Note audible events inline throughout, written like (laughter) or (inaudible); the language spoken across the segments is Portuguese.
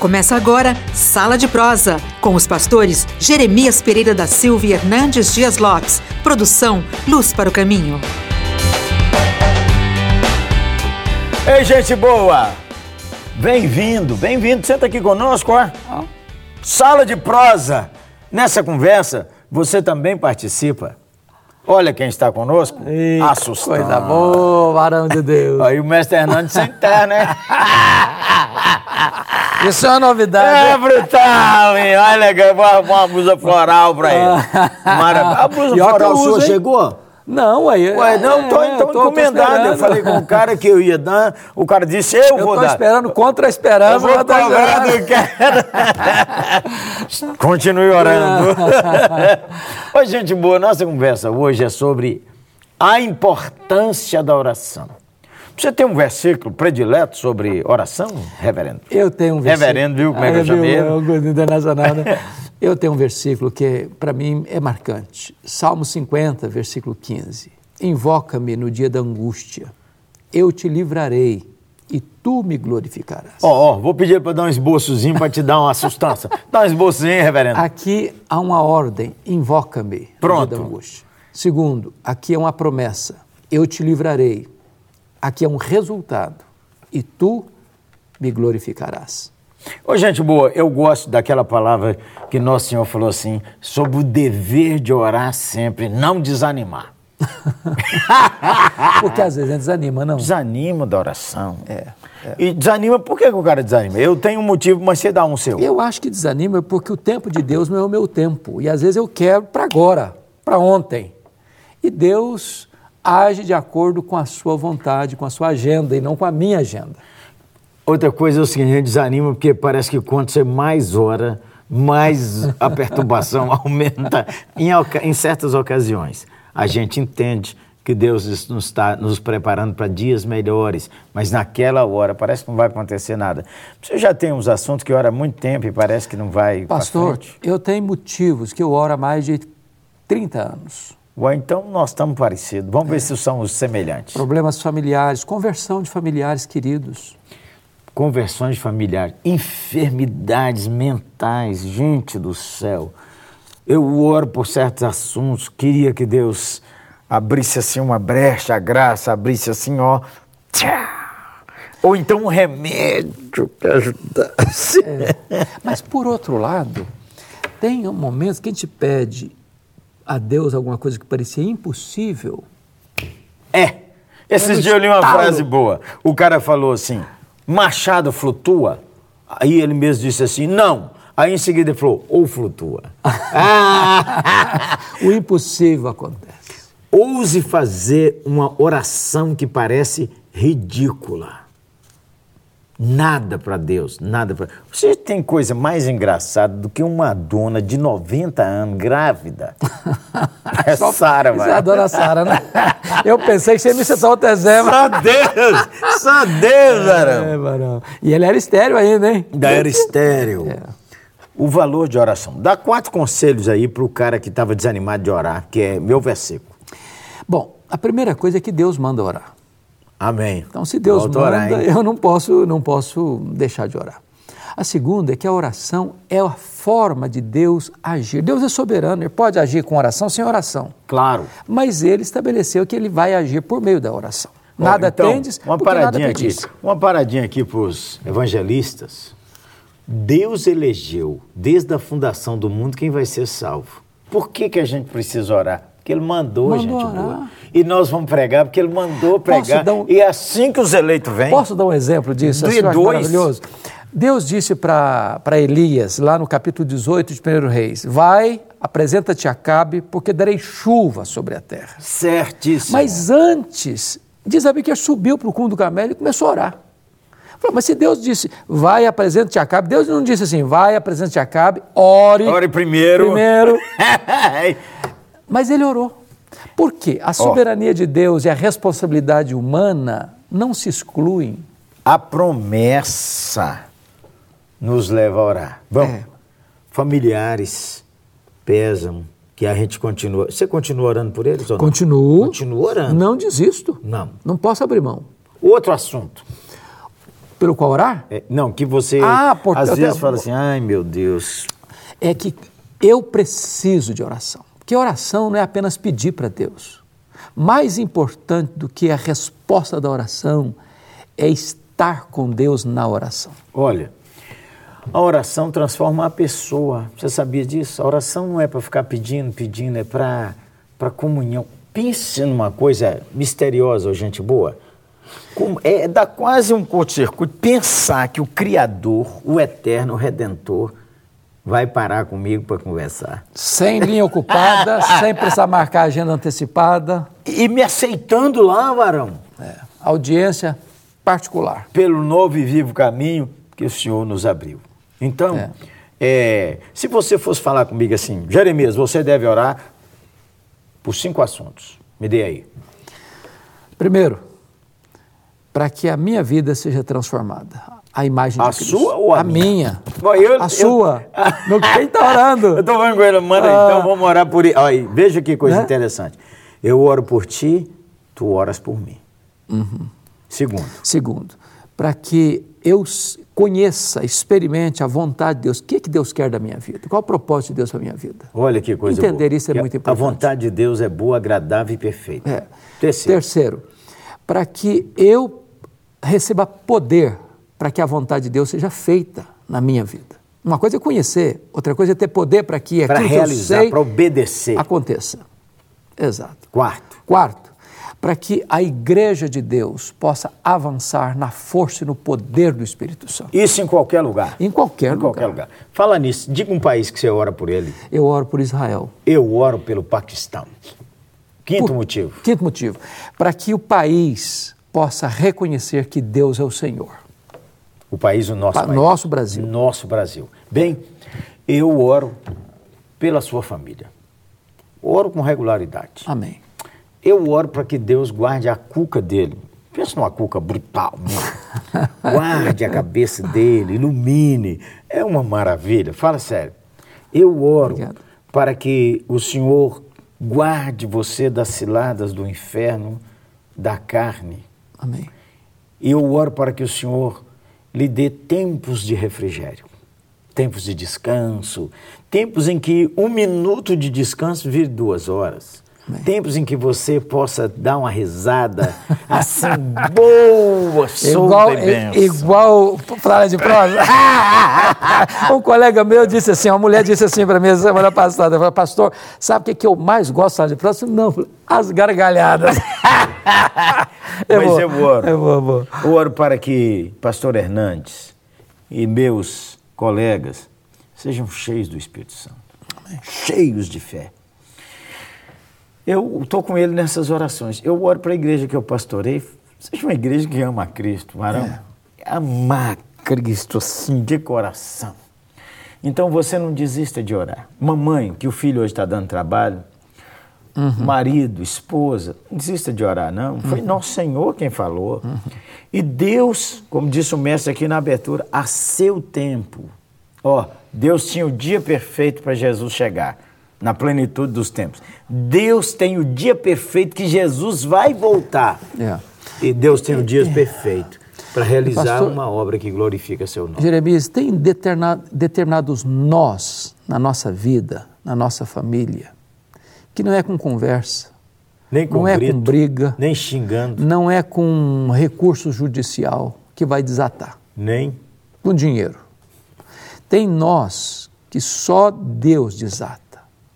Começa agora Sala de Prosa, com os pastores Jeremias Pereira da Silva e Hernandes Dias Lopes. Produção Luz para o Caminho. Ei, gente boa! Bem-vindo, bem-vindo. Senta aqui conosco, ó. Sala de Prosa. Nessa conversa, você também participa. Olha quem está conosco. Ei, Assustando. Coisa boa, varão de Deus. Aí o mestre Hernandes sem terra, né? (laughs) Isso é uma novidade. É brutal, hein? Olha, que uma, uma blusa floral pra ele. (laughs) Maravilha. A blusa que floral eu sua uso, hein? chegou? Não, aí. Ué, não, tô, é, então eu tô- tô encomendado. Eu esperando. falei com o cara que eu ia dar, o cara disse, eu, Eu vou tô dar. esperando contra a Eu esperança. vou mas tá cobrar do cara. (laughs) Continue orando. (laughs) Oi, gente boa, nossa conversa hoje é sobre a importância da oração. Você tem um versículo predileto sobre oração, reverendo? Eu tenho um versículo. Reverendo, viu como é que eu Ah, chamei internacional, né? (laughs) Eu tenho um versículo que, para mim, é marcante. Salmo 50, versículo 15. Invoca-me no dia da angústia, eu te livrarei e tu me glorificarás. Ó, ó, vou pedir para dar um esboçozinho para te dar uma sustância. (laughs) Dá um esboçozinho, reverendo. Aqui há uma ordem, invoca-me no dia da angústia. Segundo, aqui é uma promessa, eu te livrarei. Aqui é um resultado, e tu me glorificarás. Ô, gente boa, eu gosto daquela palavra que Nosso Senhor falou assim, sobre o dever de orar sempre, não desanimar. (laughs) Porque às vezes a gente desanima, não? Desanima da oração. É. E desanima, por que, que o cara desanima? Eu tenho um motivo, mas você dá um seu. Eu acho que desanima porque o tempo de Deus não é o meu tempo. E às vezes eu quero para agora, para ontem. E Deus age de acordo com a sua vontade, com a sua agenda e não com a minha agenda. Outra coisa é o seguinte, a gente desanima porque parece que quanto você mais ora, mais a perturbação (laughs) aumenta em, em certas ocasiões. A gente entende que Deus nos está nos preparando para dias melhores, mas naquela hora parece que não vai acontecer nada. Você já tem uns assuntos que ora há muito tempo e parece que não vai Pastor, eu tenho motivos que eu oro há mais de 30 anos. Ué, então nós estamos parecidos. Vamos ver se somos semelhantes. Problemas familiares, conversão de familiares queridos. conversões familiares, enfermidades mentais, gente do céu. Eu oro por certos assuntos, queria que Deus abrisse assim uma brecha, a graça abrisse assim, ó. tchá! Ou então um remédio que ajudasse. Mas por outro lado, tem momentos que a gente pede a Deus alguma coisa que parecia impossível. É. Esses É dias eu li uma frase boa. O cara falou assim: Machado flutua? Aí ele mesmo disse assim: não. Aí em seguida ele falou: ou flutua. (laughs) O impossível acontece. Ouse fazer uma oração que parece ridícula. Nada para Deus, nada para. Você tem coisa mais engraçada do que uma dona de 90 anos grávida? (laughs) É Sara, Você vai. adora a Sara, né? Eu pensei que você ia me citar outro exemplo. Só Deus! Só Deus, varão! É, varão. E ele era estéreo ainda, hein? Da era estéreo. É. O valor de oração. Dá quatro conselhos aí para o cara que estava desanimado de orar, que é meu versículo. Bom, a primeira coisa é que Deus manda orar. Amém. Então, se Deus Volto orar, manda, hein? eu não posso, não posso deixar de orar. A segunda é que a oração é a forma de Deus agir. Deus é soberano, ele pode agir com oração sem oração. Claro. Mas ele estabeleceu que ele vai agir por meio da oração. Bom, Nada então, tendes, uma paradinha aqui. Uma paradinha aqui para os evangelistas. Deus elegeu, desde a fundação do mundo, quem vai ser salvo. Por que, que a gente precisa orar? Porque ele mandou, Mandou gente orar. boa. E nós vamos pregar porque ele mandou pregar. um- E assim que os eleitos vêm. Posso dar um exemplo disso? Do Assim, maravilhoso. Deus disse para Elias, lá no capítulo 18 de 1 Reis: Vai, apresenta-te a Acabe, porque darei chuva sobre a terra. Certíssimo. Mas antes, diz a Bíblia que subiu para o cume do Carmelo e começou a orar. Falou, mas se Deus disse, vai, apresenta-te a Acabe, Deus não disse assim, vai, apresenta-te a Acabe, ore. Ore primeiro. Primeiro. (laughs) (laughs) Mas ele orou. Por quê? A soberania de Deus e a responsabilidade humana não se excluem. a promessa nos leva a orar. Bom, É. familiares pesam, que a gente continua. Você continua orando por eles ou não? Continuo. Continua orando. Não desisto. Não. Não posso abrir mão. Outro assunto. Pelo qual orar? É, não, que você Ah, por- às eu vezes te- fala assim, ai meu Deus. É que eu preciso de oração. Porque oração não é apenas pedir para Deus. Mais importante do que a resposta da oração é estar com Deus na oração. Olha, a oração transforma a pessoa. Você sabia disso? A oração não é para ficar pedindo, pedindo, é para comunhão. Pense numa coisa misteriosa, gente boa. Como- é dá quase um curto-circuito pensar que o Criador, o Eterno, Redentor, vai parar comigo para conversar. Sem linha ocupada, (laughs) sem precisar marcar agenda antecipada, E me aceitando lá, varão, é, audiência particular. pelo novo e vivo caminho que o Senhor nos abriu. Então, É. é, se você fosse falar comigo assim, Jeremias, você deve orar por cinco assuntos. Me dê aí. Primeiro, para que a minha vida seja transformada. A imagem A de Cristo. sua ou a minha? minha? Bom, eu- a eu- sua. No quem está orando? (laughs) Eu estou falando com ele, manda aí, Ah. então vamos orar por ele. Olha veja que coisa Né? interessante. Eu oro por ti, tu oras por mim. Uhum. Segundo, Segundo, para que eu conheça, experimente a vontade de Deus. O que, é que Deus quer da minha vida? Qual é o propósito de Deus para a minha vida? olha que coisa Entender boa. isso é Que muito A importante. vontade de Deus é boa, agradável e perfeita. É. Terceiro, Terceiro, para que eu receba poder para que a vontade de Deus seja feita na minha vida. Uma coisa é conhecer, outra coisa é ter poder para que para aquilo que eu realizar, para obedecer. aconteça. Exato. Quarto, Quarto, para que a igreja de Deus possa avançar na força e no poder do Espírito Santo. isso em qualquer lugar. Em qualquer Em lugar. qualquer lugar. Fala nisso, diga um país que você ora por ele. Eu oro por Israel. Eu oro pelo Paquistão. Quinto Por- motivo. Quinto motivo, para que o país possa reconhecer que Deus é o Senhor. O país, o nosso Pa- país. nosso Brasil. Nosso Brasil. Bem, eu oro pela sua família. Oro com regularidade. Amém. Eu oro para que Deus guarde a cuca dele. Pensa numa cuca brutal. né? (laughs) guarde a cabeça dele, ilumine. É uma maravilha. Fala sério. Eu oro Obrigado. para que o Senhor guarde você das ciladas do inferno, da carne. Amém. E eu oro para que o Senhor lhe dê tempos de refrigério, tempos de descanso, tempos em que um minuto de descanso vire duas horas. Tempos em que você possa dar uma risada (laughs) assim, boa, solta Igual, e igual Flávia de prosa. (laughs) um colega meu disse assim, uma mulher disse assim para mim semana passada, falou, pastor, sabe o que, que eu mais gosto de Flávia de prosa? Eu Não, as gargalhadas. (laughs) Mas boa, eu oro. É boa. Eu oro para que pastor Hernandes e meus colegas sejam cheios do Espírito Santo, cheios de fé. Eu estou com ele nessas orações. Eu oro para a igreja que eu pastorei, seja uma igreja que ama Cristo, varão. Amar Cristo assim, de coração. Então você não desista de orar. Mamãe, que o filho hoje está dando trabalho, marido, esposa, não desista de orar, não. Foi nosso Senhor quem falou. E Deus, como disse o mestre aqui na abertura, a seu tempo. Ó, Deus tinha o dia perfeito para Jesus chegar, na plenitude dos tempos. Deus tem o dia perfeito que Jesus vai voltar. É. E Deus tem o dia perfeito para realizar Pastor- uma obra que glorifica seu nome. Jeremias, tem determinados nós na nossa vida, na nossa família, que não é com conversa, Nem com não é grito, com briga, nem xingando, não é com recurso judicial que vai desatar, nem com dinheiro. Tem nós que só Deus desata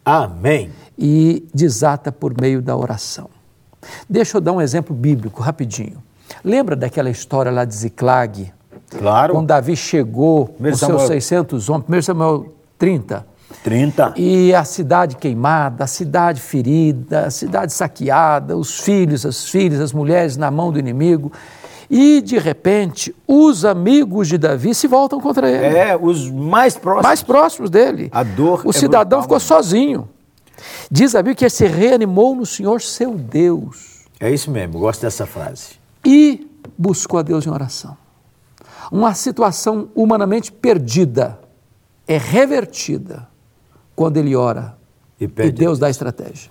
amém. e desata por meio da oração. Deixa eu dar um exemplo bíblico rapidinho. Lembra daquela história lá de Ziclag? Claro. Quando Davi chegou com seus Samuel. 600 homens, 1 Samuel 30, 30. e a cidade queimada, a cidade ferida, a cidade saqueada, os filhos, as filhas, as mulheres na mão do inimigo. E, de repente, os amigos de Davi se voltam contra ele. É, os mais próximos. mais próximos dele. A dor O é cidadão brutal, ficou né? sozinho. Diz a Bíblia que ele se reanimou no Senhor seu Deus É isso mesmo, gosto dessa frase. e buscou a Deus em oração. Uma situação humanamente perdida é revertida quando ele ora E e. Deus dá estratégia.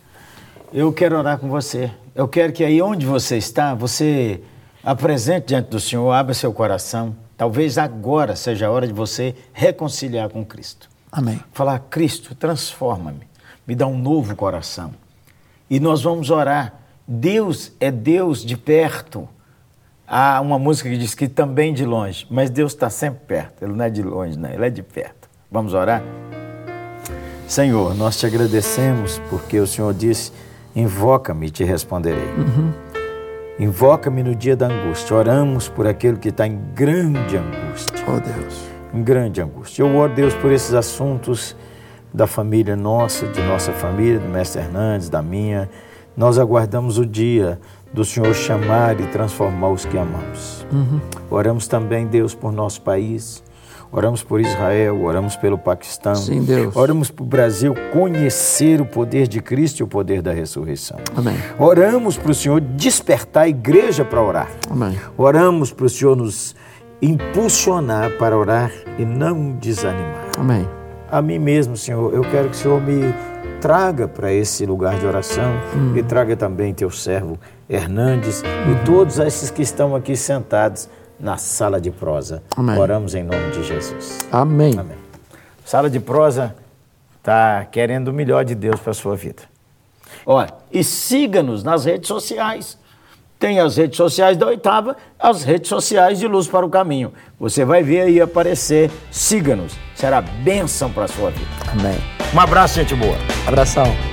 Eu quero orar com você. Eu quero que aí onde você está, você apresente diante do Senhor, abra seu coração Talvez agora seja a hora de você reconciliar com Cristo. Amém. Falar, Cristo, transforma-me, me dá um novo coração. E nós vamos orar. Deus é Deus de perto. Há uma música que diz que também de longe, mas Deus está sempre perto. Ele não é de longe, não, ele é de perto. Vamos orar? Senhor, nós te agradecemos porque o Senhor disse: invoca-me e te responderei. Uhum. Invoca-me no dia da angústia. Oramos por aquele que está em grande angústia. Oh Deus. Em grande angústia. Eu oro, Deus, por esses assuntos da família nossa, de nossa família, do mestre Hernandes, da minha. Nós aguardamos o dia do Senhor chamar e transformar os que amamos. Uhum. Oramos também, Deus, por nosso país. Oramos por Israel, oramos pelo Paquistão. Sim, Deus. Oramos para o Brasil conhecer o poder de Cristo e o poder da ressurreição. Amém. Oramos para o Senhor despertar a igreja para orar. Amém. Oramos para o Senhor nos impulsionar para orar e não desanimar. Amém. A mim mesmo, Senhor, eu quero que o Senhor me traga para esse lugar de oração hum. e traga também teu servo Hernandes hum. e todos esses que estão aqui sentados na sala de prosa. Amém. Oramos em nome de Jesus. Amém. Amém. Sala de prosa está querendo o melhor de Deus para a sua vida. Olha, e siga-nos nas redes sociais. Tem as redes sociais da oitava, as redes sociais de Luz para o Caminho. Você vai ver aí aparecer. Siga-nos. Será bênção para a sua vida. Amém. Um abraço, gente boa. Abração.